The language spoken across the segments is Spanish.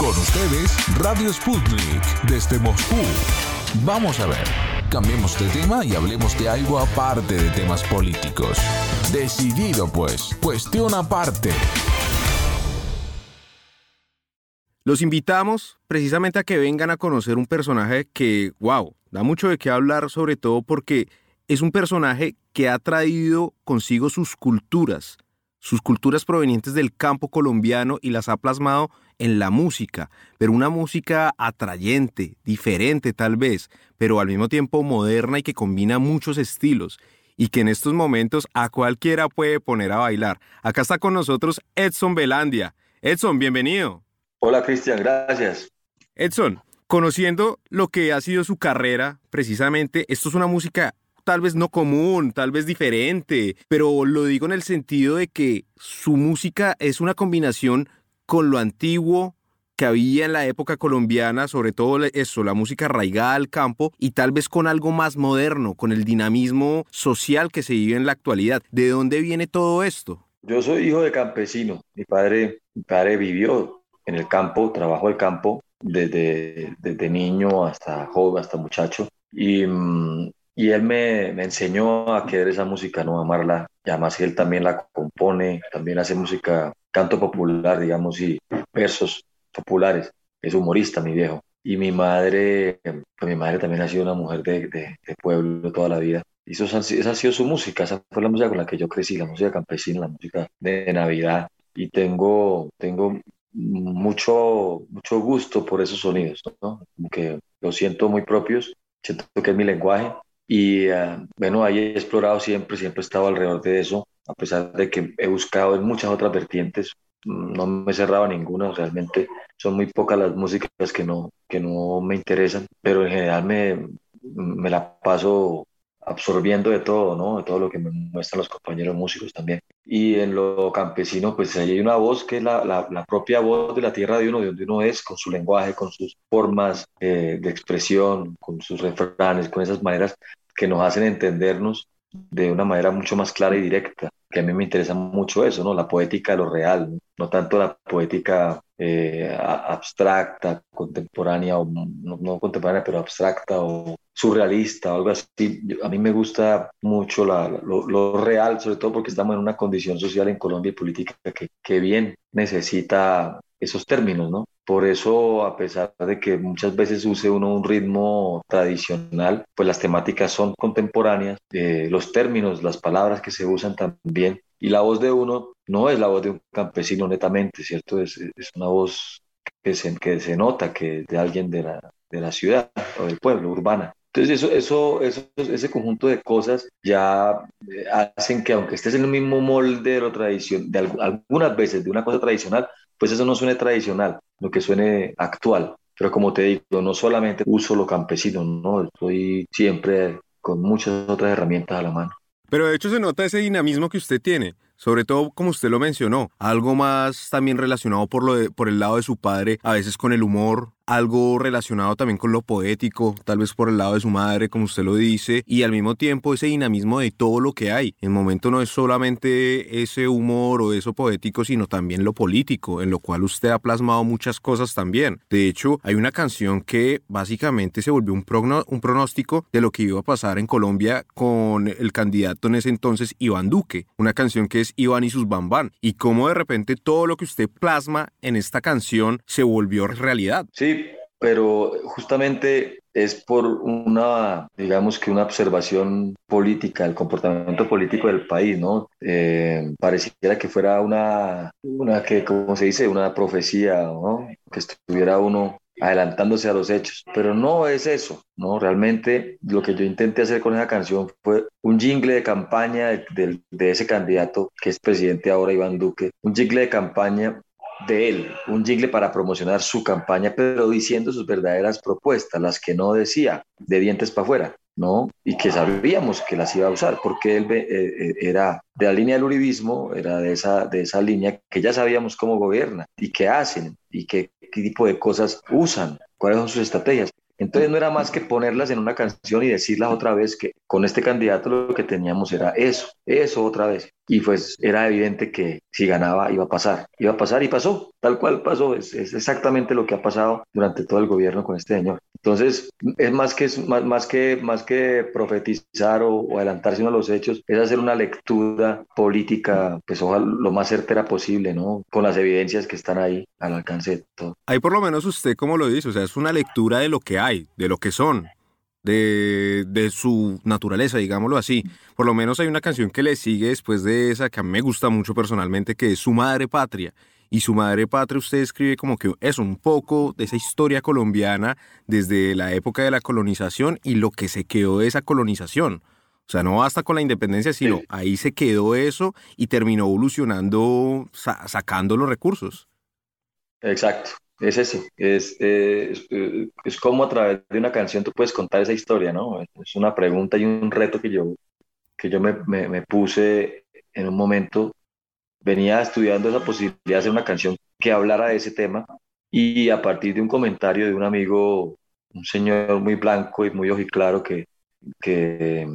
Con ustedes, Radio Sputnik, desde Moscú. Vamos a ver, cambiemos de tema y hablemos de algo aparte de temas políticos. Decidido pues, cuestión aparte. Los invitamos precisamente a que vengan a conocer un personaje que, wow, da mucho de qué hablar, sobre todo porque es un personaje que ha traído consigo sus culturas, sus culturas provenientes del campo colombiano y las ha plasmado en la música, pero una música atrayente, diferente tal vez, pero al mismo tiempo moderna y que combina muchos estilos y que en estos momentos a cualquiera puede poner a bailar. Acá está con nosotros Edson Belandia. Edson, bienvenido. Hola Cristian, gracias. Edson, conociendo lo que ha sido su carrera, precisamente, esto es una música tal vez no común, tal vez diferente, pero lo digo en el sentido de que su música es una combinación con lo antiguo que había en la época colombiana, sobre todo eso, la música arraigada al campo y tal vez con algo más moderno, con el dinamismo social que se vive en la actualidad. ¿De dónde viene todo esto? Yo soy hijo de campesino. Mi padre, mi padre vivió en el campo, trabajó el campo desde, desde niño hasta joven, hasta muchacho. Y, y él me, me, enseñó a querer esa música, no amarla. Y además él también la compone, también hace música, canto popular, digamos, y versos populares. Es humorista, mi viejo. Y mi madre, pues mi madre también ha sido una mujer de, de, pueblo toda la vida. Y eso, esa ha sido su música, esa fue la música con la que yo crecí, la música campesina, la música de Navidad. Y tengo, tengo mucho, mucho gusto por esos sonidos, que los siento muy propios, siento que es mi lenguaje y uh, bueno, ahí he explorado siempre, siempre he estado alrededor de eso, a pesar de que he buscado en muchas otras vertientes, no me he cerrado a ninguna, realmente son muy pocas las músicas que no, que no me interesan, pero en general me, me la paso absorbiendo de todo, ¿no? De todo lo que me muestran los compañeros músicos también. Y en lo campesino, pues hay una voz que es la, la, la propia voz de la tierra de uno, de donde uno es, con su lenguaje, con sus formas eh, de expresión, con sus refranes, con esas maneras que nos hacen entendernos de una manera mucho más clara y directa, que a mí me interesa mucho eso, ¿no? La poética de lo real, no tanto la poética eh, abstracta, contemporánea, o no, contemporánea, pero abstracta o surrealista o algo así. A mí me gusta mucho la, lo, lo, real, sobre todo porque estamos en una condición social en Colombia y política que, que bien necesita esos términos, ¿no? Por eso, a pesar de que muchas veces use uno un ritmo tradicional, pues las temáticas son contemporáneas, eh, los términos, las palabras que se usan también, y la voz de uno no es la voz de un campesino netamente, ¿cierto? Es, es una voz que se, que se nota que es de alguien de la, de la ciudad o del pueblo, urbana. Entonces eso, eso, eso, ese conjunto de cosas ya eh, hacen que aunque estés en el mismo molde de lo tradicional, de algunas veces de una cosa tradicional, pues eso no suene tradicional, lo que suene actual. Pero como te digo, no solamente uso lo campesino, no, estoy siempre con muchas otras herramientas a la mano. Pero de hecho se nota ese dinamismo que usted tiene, sobre todo como usted lo mencionó, algo más también relacionado por, lo de, por el lado de su padre, a veces con el humor, algo relacionado también con lo poético, tal vez por el lado de su madre, como usted lo dice, y al mismo tiempo ese dinamismo de todo lo que hay. En momento no es solamente ese humor o eso poético, sino también lo político, en lo cual usted ha plasmado muchas cosas también. De hecho, hay una canción que básicamente se volvió un, un pronóstico de lo que iba a pasar en Colombia con el candidato en ese entonces, Iván Duque, una canción que es Iván y sus bambán, y cómo de repente todo lo que usted plasma en esta canción se volvió realidad. Sí, pero justamente es por una, digamos que una observación política, el comportamiento político del país, ¿no? Eh, pareciera que fuera una, una que, como se dice, una profecía, ¿no? Que estuviera uno adelantándose a los hechos, pero no es eso, ¿no? Realmente lo que yo intenté hacer con esa canción fue un jingle de campaña de, de, de ese candidato que es presidente ahora, Iván Duque, un jingle de campaña de él, un jingle para promocionar su campaña, pero diciendo sus verdaderas propuestas, las que no decía de dientes para afuera, ¿no? Y que sabíamos que las iba a usar, porque él eh, eh, era de la línea del uribismo, era de esa, de esa línea que ya sabíamos cómo gobierna y qué hacen y qué, qué tipo de cosas usan, cuáles son sus estrategias. Entonces no era más que ponerlas en una canción y decirlas otra vez que con este candidato lo que teníamos era eso, eso otra vez. Y pues era evidente que si ganaba iba a pasar, iba a pasar y pasó, tal cual pasó, es, exactamente lo que ha pasado durante todo el gobierno con este señor. Entonces es más que, más, más que, más que profetizar o, adelantarse a los hechos, es hacer una lectura política, pues ojalá lo más certera posible, ¿no? Con las evidencias que están ahí al alcance de todo. Ahí por lo menos usted, como lo dice, o sea, es una lectura de lo que hay, de lo que son, de, de, su naturaleza, digámoslo así. Por lo menos hay una canción que le sigue después de esa que a mí me gusta mucho personalmente, que es Su Madre Patria. Y Su Madre Patria usted escribe como que es un poco de esa historia colombiana desde la época de la colonización y lo que se quedó de esa colonización. O sea, no basta con la independencia, sino ahí se quedó eso y terminó evolucionando, sacando los recursos. Exacto, es eso, es, es, es, como a través de una canción tú puedes contar esa historia, ¿no? Es una pregunta y un reto que yo, que yo me, me, puse en un momento. Venía estudiando esa posibilidad de hacer una canción que hablara de ese tema y a partir de un comentario de un amigo, un señor muy blanco y muy ojiclaro que, que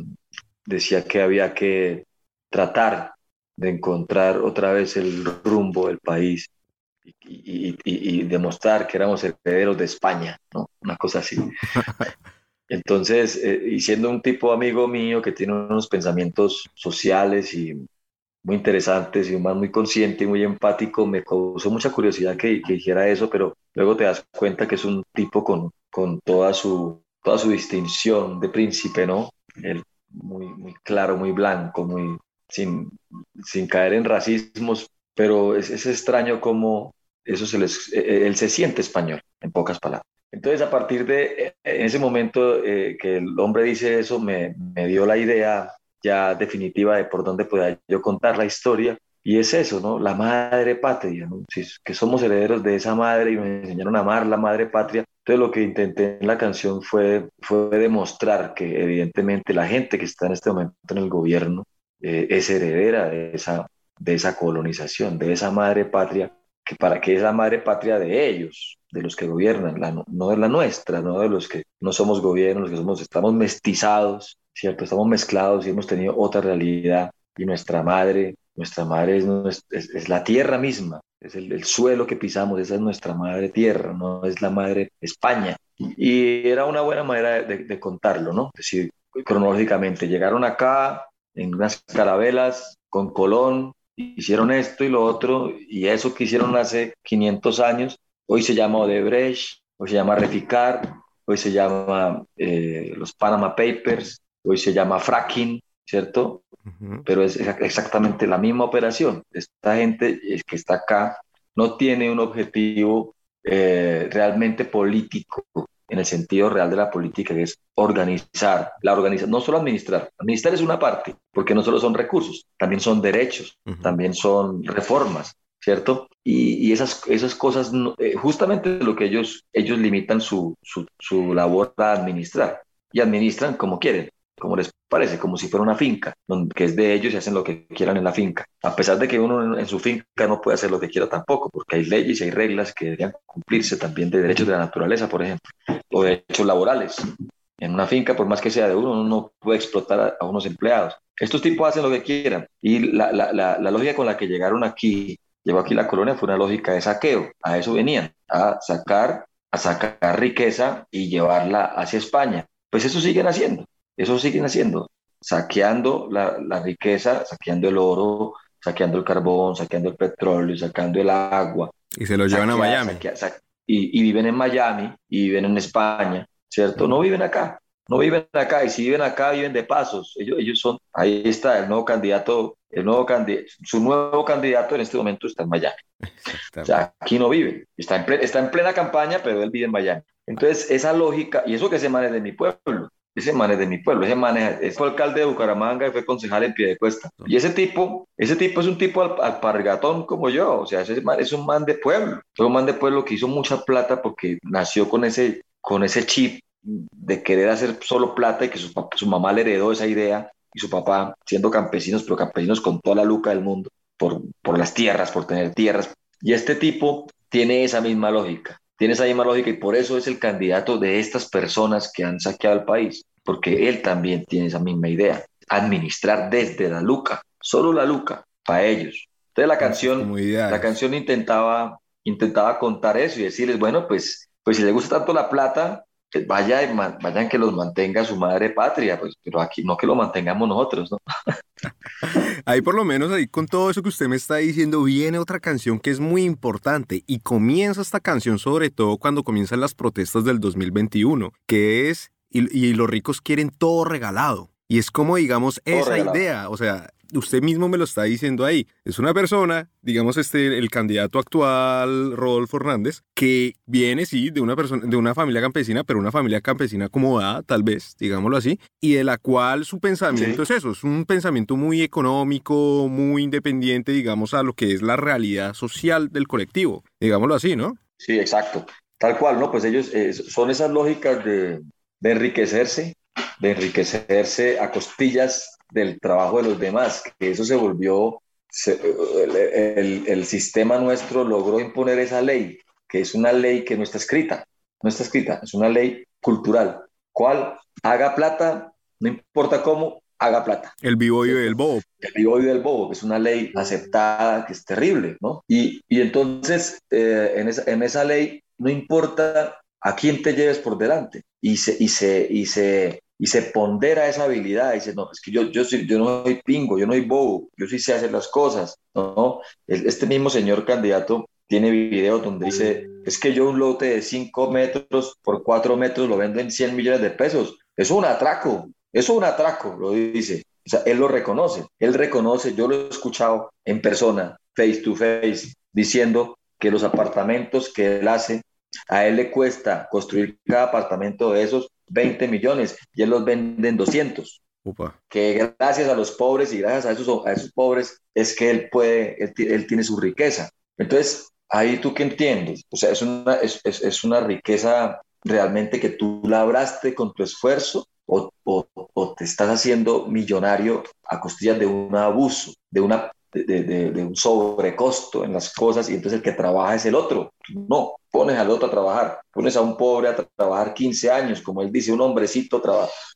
decía que había que tratar de encontrar otra vez el rumbo del país y, demostrar que éramos herederos de España, ¿no? Una cosa así. Entonces, eh, y siendo un tipo amigo mío que tiene unos pensamientos sociales y muy interesantes y un man muy consciente y muy empático, me causó mucha curiosidad que, que, dijera eso, pero luego te das cuenta que es un tipo con, con toda, su, toda su distinción de príncipe, ¿no? Él muy, muy claro, muy blanco, muy, sin, sin caer en racismos, pero es, es extraño cómo eso se les, eh, eh, él se siente español, en pocas palabras. Entonces, a partir de eh, ese momento que el hombre dice eso, me, me, dio la idea ya definitiva de por dónde podía yo contar la historia. Y es eso, ¿no? La madre patria, ¿no? que somos herederos de esa madre y me enseñaron a amar la madre patria. Entonces, lo que intenté en la canción fue, fue demostrar que, evidentemente, la gente que está en este momento en el gobierno es heredera de esa, de esa colonización, de esa madre patria que para que es la madre patria de ellos, de los que gobiernan, la, no de la nuestra, no de los que no somos gobiernos, los que somos, estamos mestizados, ¿cierto? Estamos mezclados y hemos tenido otra realidad y nuestra madre, nuestra madre es, la tierra misma, es el, suelo que pisamos, esa es nuestra madre tierra, no es la madre España. Y era una buena manera de, de contarlo, ¿no? Es decir, cronológicamente, llegaron acá en unas carabelas con Colón, hicieron esto y lo otro, y eso que hicieron hace 500 años, hoy se llama Odebrecht, hoy se llama Reficar, hoy se llama eh, los Panama Papers, hoy se llama fracking, ¿cierto? Pero es exactamente la misma operación. Esta gente que está acá no tiene un objetivo eh, realmente político en el sentido real de la política, que es organizar, la organiza, no solo administrar, administrar es una parte, porque no solo son recursos, también son derechos, también son reformas, ¿cierto? Y, esas, esas cosas, eh, justamente lo que ellos, ellos limitan su, su, su labor a administrar, y administran como quieren, como les parece, como si fuera una finca, que es de ellos y hacen lo que quieran en la finca. A pesar de que uno en, su finca no puede hacer lo que quiera tampoco, porque hay leyes y hay reglas que deberían cumplirse también de derechos de la naturaleza, por ejemplo, o derechos laborales. En una finca, por más que sea de uno, uno no puede explotar a, unos empleados. Estos tipos hacen lo que quieran. Y la, la lógica con la que llegaron aquí, llegó aquí la colonia, fue una lógica de saqueo. A eso venían, a sacar, a sacar riqueza y llevarla hacia España. Pues eso siguen haciendo eso siguen haciendo, saqueando la, la riqueza, saqueando el oro, saqueando el carbón, saqueando el petróleo, sacando el agua. Y se lo llevan a Miami. y, y, viven en Miami y viven en España, ¿cierto? No viven acá, no viven acá. Y si viven acá, viven de pasos. Ellos, ellos son, ahí está el nuevo candidato, el nuevo candidato, su nuevo candidato en este momento está en Miami. O sea, aquí no vive. Está en, está en plena campaña, pero él vive en Miami. Entonces, esa lógica, y eso que se maneja de mi pueblo, ese man es de mi pueblo, ese man es, fue alcalde de Bucaramanga y fue concejal en Piedecuesta. Y ese tipo, ese tipo es un tipo alpargatón como yo, o sea, ese man es un man de pueblo, es un man de pueblo que hizo mucha plata porque nació con ese, con ese chip de querer hacer solo plata y que su, su mamá le heredó esa idea y su papá siendo campesinos, pero campesinos con toda la luca del mundo, por, por las tierras, por tener tierras. Y este tipo tiene esa misma lógica. Tiene esa misma lógica y por eso es el candidato de estas personas que han saqueado el país, porque él también tiene esa misma idea, administrar desde la Luca, solo la Luca, para ellos. Entonces la canción, la canción intentaba, intentaba contar eso y decirles, bueno, pues, pues si le gusta tanto la plata, pues vaya vayan que los mantenga su madre patria, pues, pero aquí no que lo mantengamos nosotros, ¿no? ahí por lo menos, ahí con todo eso que usted me está diciendo, viene otra canción que es muy importante y comienza esta canción sobre todo cuando comienzan las protestas del 2021, que es, y, los ricos quieren todo regalado. Y es como, digamos, esa idea, o sea, usted mismo me lo está diciendo ahí. Es una persona, digamos este, el candidato actual, Rodolfo Hernández, que viene, sí, de una persona, de una familia campesina, pero una familia campesina acomodada, tal vez, digámoslo así, y de la cual su pensamiento es eso, es un pensamiento muy económico, muy independiente, digamos, a lo que es la realidad social del colectivo, digámoslo así, ¿no? Sí, exacto. Tal cual, ¿no? Pues ellos eh, son esas lógicas de, de enriquecerse, de enriquecerse a costillas del trabajo de los demás, que eso se volvió, el, el, sistema nuestro logró imponer esa ley, que es una ley que no está escrita, no está escrita, es una ley cultural, cual haga plata, no importa cómo, haga plata. El vivo y del bobo. El vivo y del bobo, que es una ley aceptada, que es terrible, ¿no? Y, y entonces, eh, en, esa, en esa ley, no importa a quién te lleves por delante, y se, y se, y se y se pondera esa habilidad, dice, no, es que yo, yo no soy pingo, yo no soy bobo, yo sí sé hacer las cosas, ¿no? Este mismo señor candidato tiene videos donde dice, es que yo un lote de 5 metros por 4 metros lo vendo en 100 millones de pesos, es un atraco, es un atraco, lo dice. O sea, él lo reconoce, él reconoce, yo lo he escuchado en persona, face to face, diciendo que los apartamentos que él hace, a él le cuesta construir cada apartamento de esos 20 millones y él los vende en 200. Que gracias a los pobres y gracias a esos, a esos pobres es que él puede, él, tiene su riqueza. Entonces, ahí tú qué entiendes? O sea, es una, es, es, es una riqueza realmente que tú labraste con tu esfuerzo o, o, o, te estás haciendo millonario a costillas de un abuso, de una de, un sobrecosto en las cosas y entonces el que trabaja es el otro. No, pones al otro a trabajar, pones a un pobre a trabajar 15 años, como él dice, un hombrecito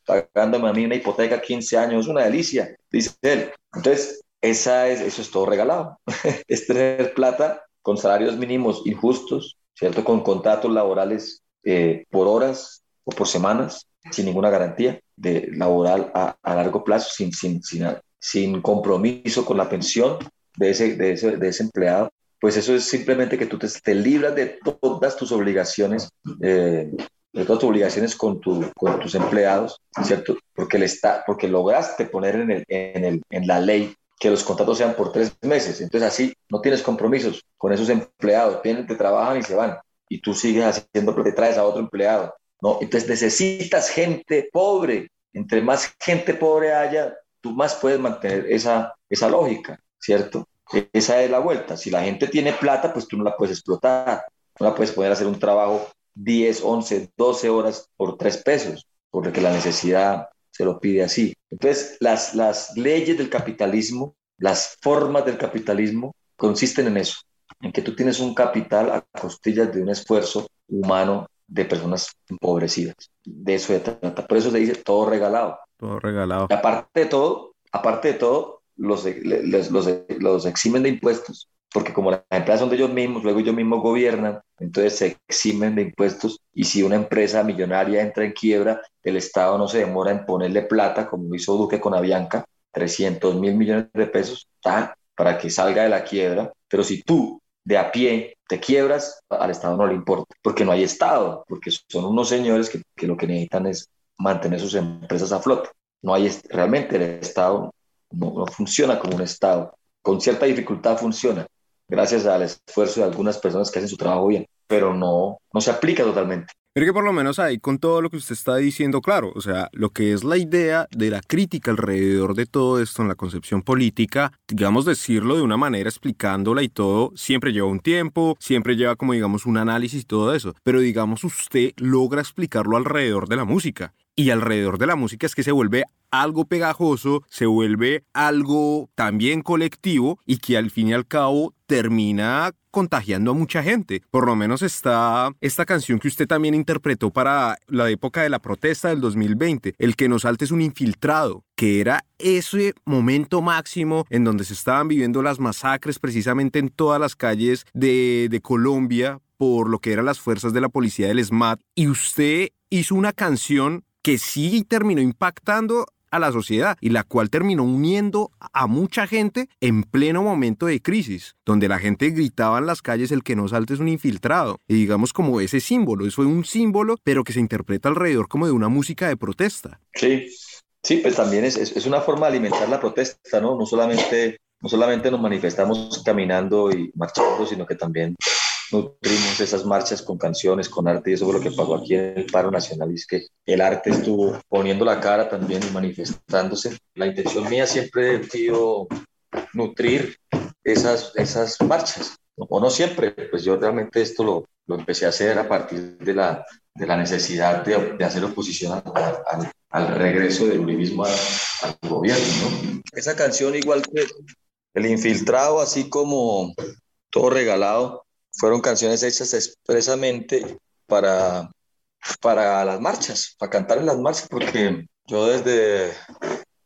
pagándome a mí una hipoteca 15 años, es una delicia, dice él. Entonces, esa es, eso es todo regalado. es tener plata con salarios mínimos injustos, ¿cierto? Con contratos laborales eh, por horas o por semanas, sin ninguna garantía de laboral a, largo plazo, sin, sin, sin, sin compromiso con la pensión de ese, de ese, de ese empleado, pues eso es simplemente que tú te, libras de todas tus obligaciones, eh, de todas tus obligaciones con, tu, con tus empleados, ¿cierto? Porque, le está, porque lograste poner en, el, en, el, en la ley que los contratos sean por tres meses. Entonces así no tienes compromisos con esos empleados, vienen, te trabajan y se van. Y tú sigues haciendo, te traes a otro empleado. ¿no? Entonces necesitas gente pobre. Entre más gente pobre haya, tú más puedes mantener esa, esa lógica, ¿cierto? Esa es la vuelta. Si la gente tiene plata, pues tú no la puedes explotar. No la puedes poner a hacer un trabajo 10, 11, 12 horas por 3 pesos, porque la necesidad se lo pide así. Entonces, las, las leyes del capitalismo, las formas del capitalismo, consisten en eso, en que tú tienes un capital a costillas de un esfuerzo humano de personas empobrecidas. De eso se trata. Por eso se dice todo regalado. Todo regalado. aparte de todo, aparte de todo, los, eximen de impuestos, porque como las empresas son de ellos mismos, luego ellos mismos gobiernan, entonces se eximen de impuestos y si una empresa millonaria entra en quiebra, el Estado no se demora en ponerle plata, como hizo Duque con Avianca, 300 mil millones de pesos, para que salga de la quiebra, pero si tú de a pie te quiebras, al Estado no le importa, porque no hay Estado, porque son unos señores que, que lo que necesitan es mantener sus empresas a flote. No hay, realmente el Estado no, funciona como un Estado. Con cierta dificultad funciona, gracias al esfuerzo de algunas personas que hacen su trabajo bien, pero no, no se aplica totalmente. Pero que por lo menos ahí con todo lo que usted está diciendo, claro, o sea, lo que es la idea de la crítica alrededor de todo esto en la concepción política, digamos decirlo de una manera explicándola y todo, siempre lleva un tiempo, siempre lleva como digamos un análisis y todo eso, pero digamos usted logra explicarlo alrededor de la música y alrededor de la música es que se vuelve algo pegajoso, se vuelve algo también colectivo y que al fin y al cabo termina contagiando a mucha gente. Por lo menos está esta canción que usted también interpretó para la época de la protesta del 2020, El que nos salte es un infiltrado, que era ese momento máximo en donde se estaban viviendo las masacres precisamente en todas las calles de, de Colombia por lo que eran las fuerzas de la policía del SMAT y usted hizo una canción que sí terminó impactando a la sociedad y la cual terminó uniendo a mucha gente en pleno momento de crisis, donde la gente gritaba en las calles el que no salte es un infiltrado. Y digamos como ese símbolo, eso fue un símbolo, pero que se interpreta alrededor como de una música de protesta. Sí, sí, pues también es, es, una forma de alimentar la protesta, ¿no? No solamente, no solamente nos manifestamos caminando y marchando, sino que también nutrimos esas marchas con canciones, con arte, y eso fue lo que pasó aquí en el paro nacional, es que el arte estuvo poniendo la cara también y manifestándose. La intención mía siempre ha sido nutrir esas, esas marchas, o no siempre, pues yo realmente esto lo, lo empecé a hacer a partir de la, de la necesidad de, de hacer oposición al, al, regreso del uribismo al, gobierno. ¿no? Esa canción, igual que El Infiltrado, así como Todo Regalado, fueron canciones hechas expresamente para, para las marchas, para cantar en las marchas, porque yo desde,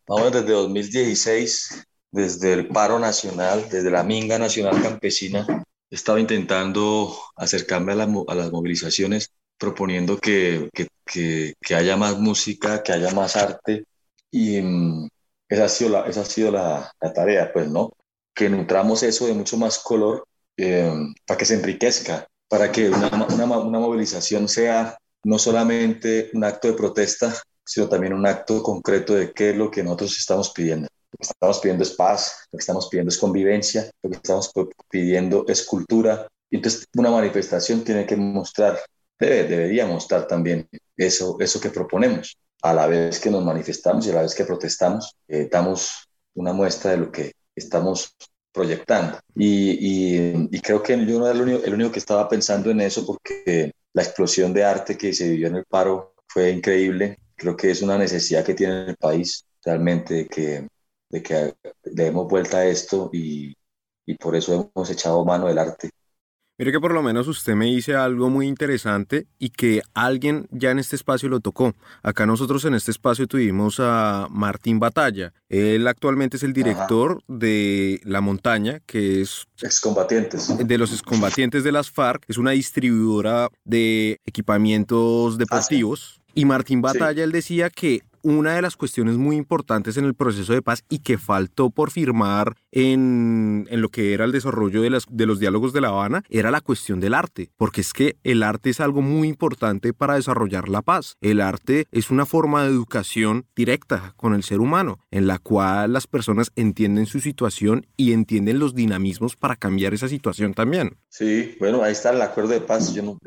vamos, desde 2016, desde el paro nacional, desde la Minga Nacional Campesina, he estado intentando acercarme a, a las movilizaciones, proponiendo que, que, que, haya más música, que haya más arte, y mm, esa ha sido, la, esa ha sido la, la tarea, pues, ¿no? Que nutramos eso de mucho más color eh, para que se enriquezca, para que una, una, una, movilización sea no solamente un acto de protesta, sino también un acto concreto de qué es lo que nosotros estamos pidiendo. Lo que estamos pidiendo es paz, lo que estamos pidiendo es convivencia, lo que estamos pidiendo es cultura. Entonces una manifestación tiene que mostrar, debe, debería mostrar también eso, eso que proponemos. A la vez que nos manifestamos y a la vez que protestamos, eh, damos una muestra de lo que estamos proyectando. Y, y, creo que yo no era el único, el único que estaba pensando en eso porque la explosión de arte que se vivió en el paro fue increíble. Creo que es una necesidad que tiene el país realmente de que, de que le demos vuelta a esto y, y por eso hemos echado mano del arte. Mire que por lo menos usted me dice algo muy interesante y que alguien ya en este espacio lo tocó. Acá nosotros en este espacio tuvimos a Martín Batalla. Él actualmente es el director de La Montaña, que es... Excombatientes. De los excombatientes de las FARC. Es una distribuidora de equipamientos deportivos. Y Martín Batalla, él decía que una de las cuestiones muy importantes en el proceso de paz y que faltó por firmar en, en lo que era el desarrollo de, las, de los diálogos de La Habana era la cuestión del arte, porque es que el arte es algo muy importante para desarrollar la paz. El arte es una forma de educación directa con el ser humano, en la cual las personas entienden su situación y entienden los dinamismos para cambiar esa situación también. Sí, bueno, ahí está el acuerdo de paz, yo no,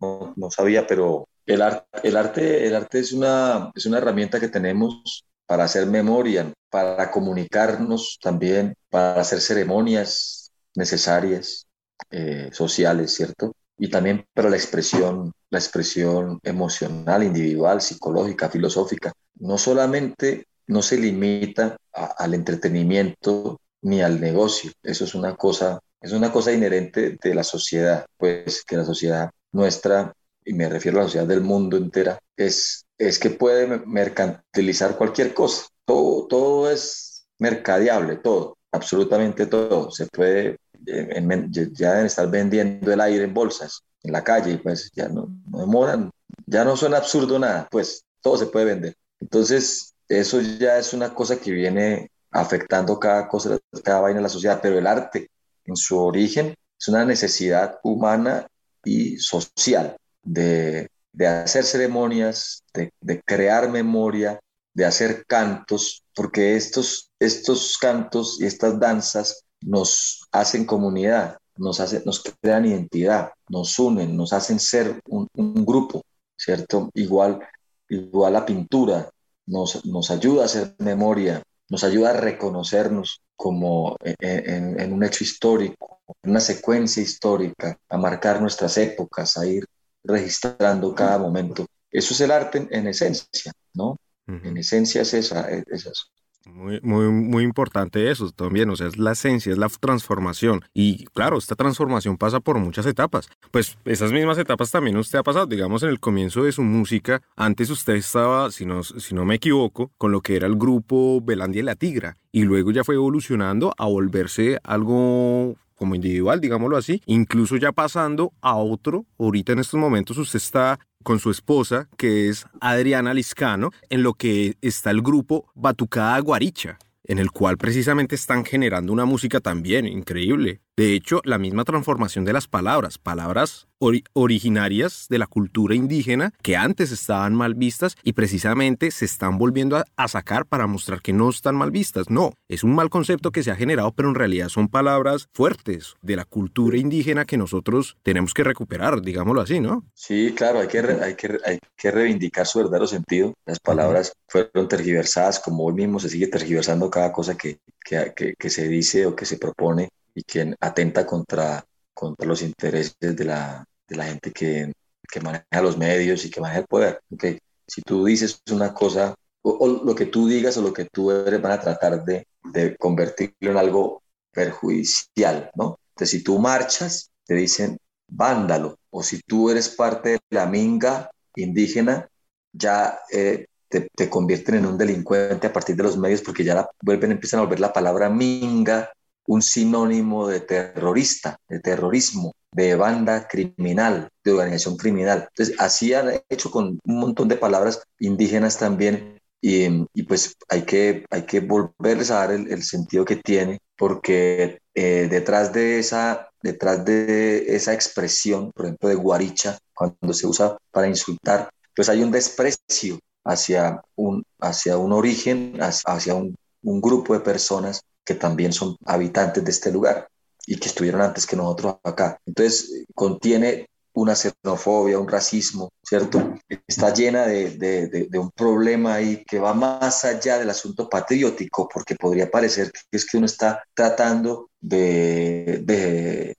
no, no sabía, pero el, el, arte, el arte es, una, es una herramienta que tenemos para hacer memoria, para comunicarnos también, para hacer ceremonias necesarias, eh, sociales, ¿cierto? Y también para la expresión, la expresión emocional, individual, psicológica, filosófica. No solamente no se limita al entretenimiento ni al negocio. Eso es una cosa, es una cosa inherente de la sociedad, pues que la sociedad nuestra y me refiero a la sociedad del mundo entera, es, es que puede mercantilizar cualquier cosa. Todo, todo es mercadeable, todo, absolutamente todo. Se puede, eh, ya deben estar vendiendo el aire en bolsas, en la calle, pues ya no, no demoran, ya no suena absurdo nada, pues todo se puede vender. Entonces, eso ya es una cosa que viene afectando cada cosa, cada vaina en la sociedad, pero el arte en su origen es una necesidad humana y social de, hacer ceremonias, de, crear memoria, de hacer cantos, porque estos, estos cantos y estas danzas nos hacen comunidad, nos, hacen, nos crean identidad, nos unen, nos hacen ser un, grupo, ¿cierto? Igual, igual la pintura nos, nos ayuda a hacer memoria, nos ayuda a reconocernos como en, un hecho histórico, una secuencia histórica, a marcar nuestras épocas, a ir registrando cada momento. eso es el arte en, esencia, ¿no? En esencia es, esa, es eso. Muy, muy, muy importante eso también, o sea, es la esencia, es la transformación. Y claro, esta transformación pasa por muchas etapas. Pues esas mismas etapas también usted ha pasado, digamos, en el comienzo de su música. Antes usted estaba, si no, si no me equivoco, con lo que era el grupo Belandia y la Tigra. Y luego ya fue evolucionando a volverse algo como individual, digámoslo así, incluso ya pasando a otro, ahorita en estos momentos usted está con su esposa, que es Adriana Liscano, en lo que está el grupo Batucada Guaricha, en el cual precisamente están generando una música también increíble. De hecho, la misma transformación de las palabras, palabras originarias de la cultura indígena que antes estaban mal vistas y precisamente se están volviendo a, sacar para mostrar que no están mal vistas. No, es un mal concepto que se ha generado, pero en realidad son palabras fuertes de la cultura indígena que nosotros tenemos que recuperar, digámoslo así, ¿no? Sí, claro, hay que, hay que, hay que reivindicar su verdadero sentido. Las palabras fueron tergiversadas, como hoy mismo se sigue tergiversando cada cosa que, que, que se dice o que se propone y que atenta contra, contra los intereses de la, de la gente que, que, maneja los medios y que maneja el poder. Okay. Si tú dices una cosa, o, lo que tú digas o lo que tú eres, van a tratar de, de convertirlo en algo perjudicial, ¿no? Entonces, si tú marchas, te dicen vándalo, o si tú eres parte de la minga indígena, ya eh, te, te, convierten en un delincuente a partir de los medios porque ya la, vuelven, empiezan a volver la palabra minga un sinónimo de terrorista, de terrorismo, de banda criminal, de organización criminal. Entonces, así han hecho con un montón de palabras indígenas también y, pues hay que, hay que volverles a dar el, sentido que tiene porque eh, detrás, de esa, detrás de esa expresión, por ejemplo, de guaricha, cuando se usa para insultar, pues hay un desprecio hacia un, hacia un origen, hacia un, un grupo de personas que también son habitantes de este lugar y que estuvieron antes que nosotros acá. Entonces, contiene una xenofobia, un racismo, ¿cierto? Está llena de, de, de, un problema ahí que va más allá del asunto patriótico, porque podría parecer que es que uno está tratando de,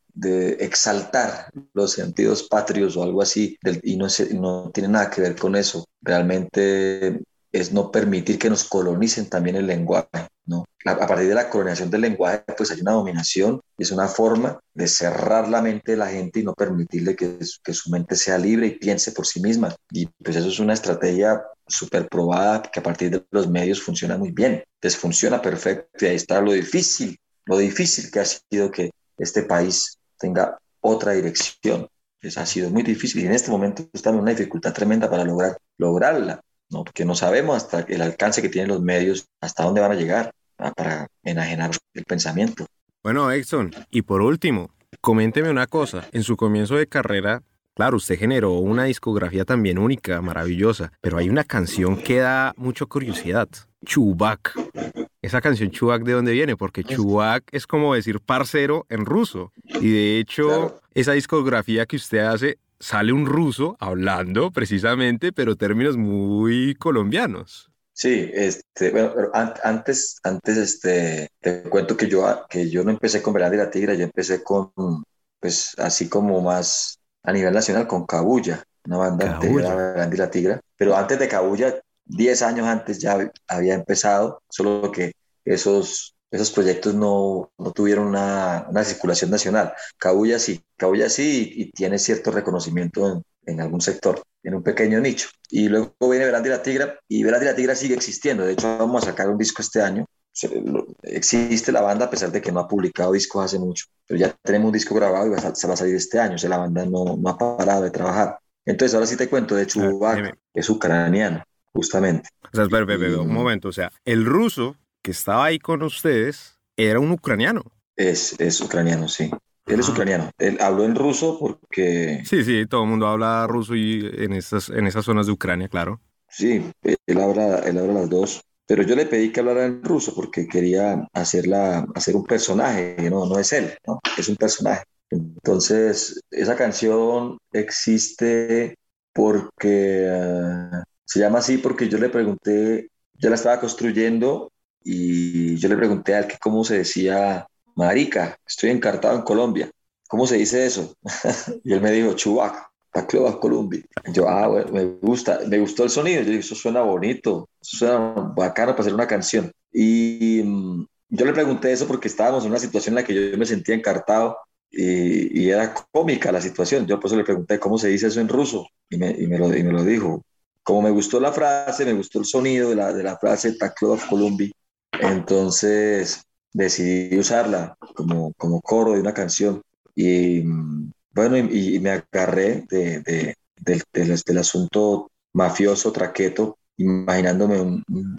exaltar los sentidos patrios o algo así, y no, no tiene nada que ver con eso. Realmente es no permitir que nos colonicen también el lenguaje, ¿no? A partir de la colonización del lenguaje, pues hay una dominación, es una forma de cerrar la mente de la gente y no permitirle que, que su mente sea libre y piense por sí misma. Y pues eso es una estrategia súper probada que a partir de los medios funciona muy bien, les funciona perfecto y ahí está lo difícil, lo difícil que ha sido que este país tenga otra dirección. Pues ha sido muy difícil y en este momento estamos en una dificultad tremenda para lograr, lograrla. ¿No? porque no sabemos hasta el alcance que tienen los medios, hasta dónde van a llegar para enajenar el pensamiento. Bueno, Exxon, y por último, coménteme una cosa. En su comienzo de carrera, claro, usted generó una discografía también única, maravillosa, pero hay una canción que da mucha curiosidad. Chubak. Esa canción Chubak, ¿de dónde viene? Porque Chubak es como decir parcero en ruso. Y de hecho, esa discografía que usted hace sale un ruso hablando precisamente, pero términos muy colombianos. Sí, este, bueno, antes, antes este, te cuento que yo, que yo no empecé con Verandi la Tigra, yo empecé con, pues, así como más a nivel nacional, con Cabulla, una banda de Verandi la Tigra. Pero antes de Cabulla, 10 años antes ya había empezado, solo que esos, esos proyectos no, no tuvieron una, una, circulación nacional. Cabulla sí, Cabulla sí y, tiene cierto reconocimiento en, en, algún sector, en un pequeño nicho. Y luego viene Verandi la Tigra y Verandi la Tigra sigue existiendo. De hecho, vamos a sacar un disco este año. existe la banda a pesar de que no ha publicado discos hace mucho, pero ya tenemos un disco grabado y se va a salir este año. O sea, la banda no, no ha parado de trabajar. Entonces, ahora sí te cuento de Chubak, es ucraniano, justamente. O sea, espera, un momento. O sea, el ruso que estaba ahí con ustedes era un ucraniano. Es, es ucraniano, sí. Él es ah. ucraniano. Él habló en ruso porque... Sí, sí, todo el mundo habla ruso y en esas, en esas zonas de Ucrania, claro. Sí, él habla, él habla las dos. Pero yo le pedí que hablara en ruso porque quería hacerla, hacer un personaje, no, no es él, ¿no? es un personaje. Entonces, esa canción existe porque ah, se llama así porque yo le pregunté, yo la estaba construyendo y yo le pregunté a él que cómo se decía, marica, estoy encartado en Colombia, ¿cómo se dice eso? y él me dijo, chubac. Tacloba Columbia. Yo, ah, bueno, me gusta, me gustó el sonido. Yo dije, eso suena bonito, eso suena bacano para hacer una canción. Y mm, yo le pregunté eso porque estábamos en una situación en la que yo me sentía encartado y, y era cómica la situación. Yo por eso le pregunté cómo se dice eso en ruso y me, y me, lo, y me lo dijo. Como me gustó la frase, me gustó el sonido de la, de la frase Tacloba Columbia, entonces decidí usarla como, como coro de una canción. Y bueno, y, me agarré de, de, del, asunto mafioso, traqueto, imaginándome un, un,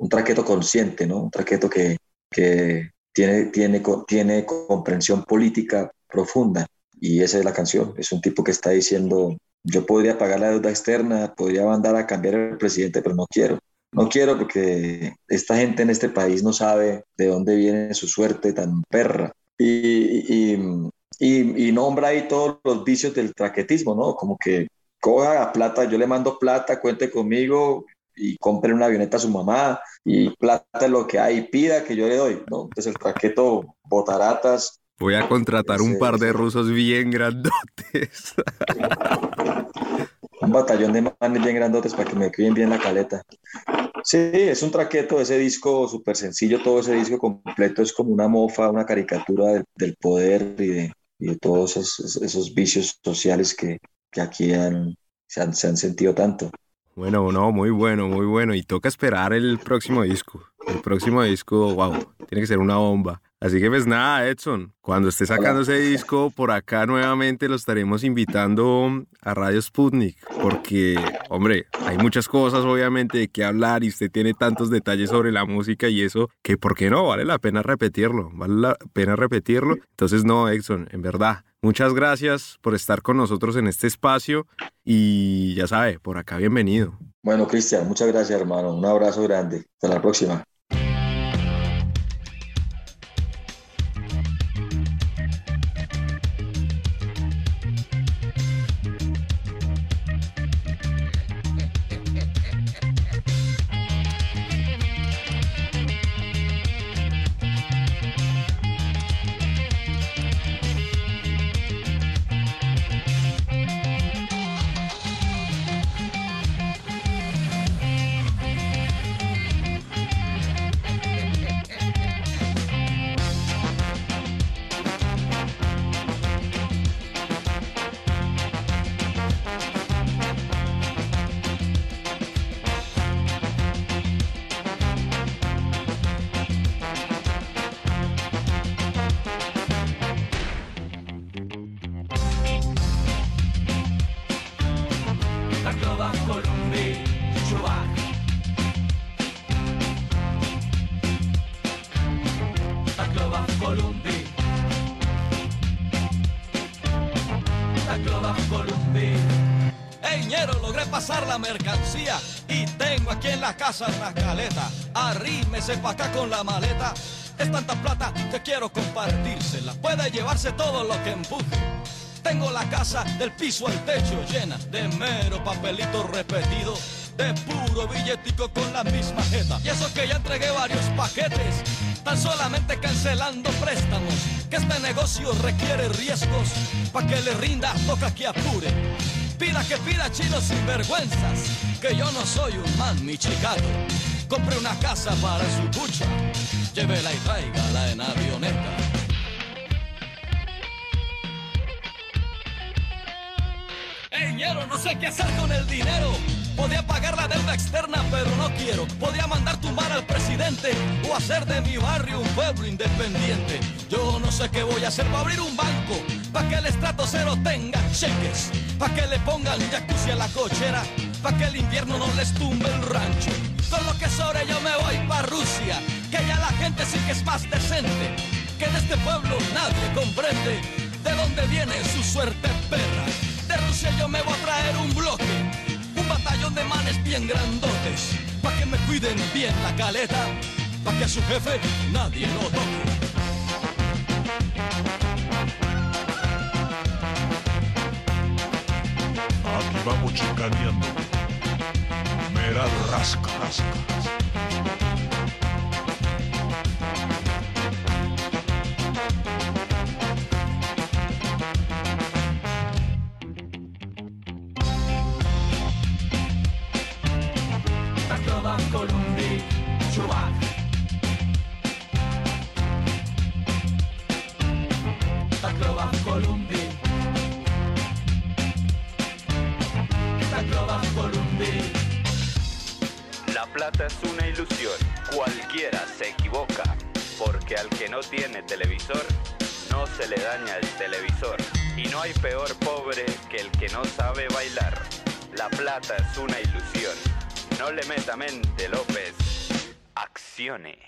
un traqueto consciente, ¿no? Un traqueto que, que tiene, tiene, tiene comprensión política profunda. Y esa es la canción. Es un tipo que está diciendo, yo podría pagar la deuda externa, podría mandar a cambiar al presidente, pero no quiero. No quiero porque esta gente en este país no sabe de dónde viene su suerte tan perra. Y, y, y, nombra ahí todos los vicios del traquetismo, ¿no? Como que coja plata, yo le mando plata, cuente conmigo y compre una avioneta a su mamá y plata lo que hay, pida que yo le doy, ¿no? Entonces el traqueto, botaratas. Voy a contratar un par de rusos bien grandotes. un batallón de manes bien grandotes para que me cuiden bien la caleta. Sí, es un traqueto, ese disco súper sencillo, todo ese disco completo es como una mofa, una caricatura del, poder y de, todos esos, esos, vicios sociales que, aquí se han sentido tanto. Bueno, no, muy bueno, muy bueno. Y toca esperar el próximo disco. El próximo disco, wow, tiene que ser una bomba. Así que pues nada, Edson, cuando esté sacando ese disco por acá nuevamente lo estaremos invitando a Radio Sputnik, porque, hombre, hay muchas cosas obviamente de qué hablar y usted tiene tantos detalles sobre la música y eso, que por qué no, vale la pena repetirlo, vale la pena repetirlo. Entonces no, Edson, en verdad, muchas gracias por estar con nosotros en este espacio y ya sabe, por acá bienvenido. Bueno, Cristian, muchas gracias hermano, un abrazo grande, hasta la próxima. Casa en la. Arrímese pa' acá con la maleta. Es tanta plata que quiero compartírsela. Puede llevarse todo lo que empuje. Tengo la casa del piso al techo llena de mero papelito repetido. De puro billetico con la misma jeta. Y eso que ya entregué varios paquetes. Tan solamente cancelando préstamos. Que este negocio requiere riesgos. Pa' que le rinda, toca que apure. Pida que pida chinos sin vergüenzas, que yo no soy un man michigato. Compre una casa para su bucha, llévela y tráigala en avioneta. Ey, no sé qué hacer con el dinero. Podía pagar la deuda externa, pero no quiero. Podía mandar tumbar al presidente o hacer de mi barrio un pueblo independiente. Yo no sé qué voy a hacer para abrir un banco, para que el estrato cero tenga cheques, para que le pongan jacuzzi a la cochera, para que el invierno no les tumbe el rancho. Con lo que sobre yo me voy para Rusia, que ya la gente sí que es más decente, que en este pueblo nadie comprende de dónde viene su suerte perra. De Rusia yo me voy a traer un bloque batallón de manes bien grandotes, pa' que me cuiden bien la caleta, pa' que a su jefe nadie lo toque. Vamos chicaneando. Mera rasca, rasca. Tacloban equivoca, porque al que no tiene televisor, no se le daña el televisor. Y no hay peor pobre que el que no sabe bailar. La plata es una ilusión, no le meta mente López, accione.